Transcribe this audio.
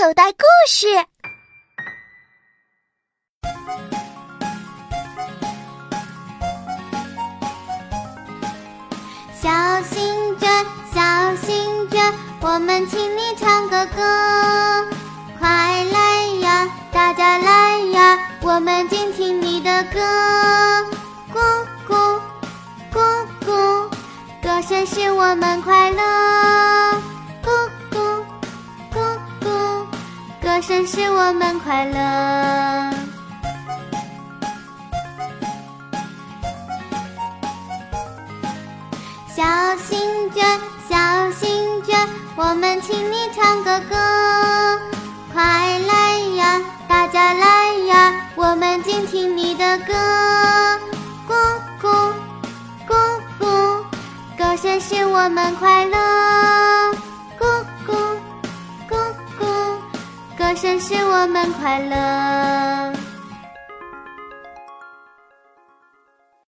口袋故事。小心卷，小心卷，我们请你唱个歌。快来呀，大家来呀，我们静听你的歌。咕咕咕咕，歌声使我们快乐。歌声使我们快乐。小心卷，小心卷，我们请你唱个歌。快来呀，大家来呀，我们静听你的歌。咕咕咕咕，歌声使我们快乐。歌声使我们快乐。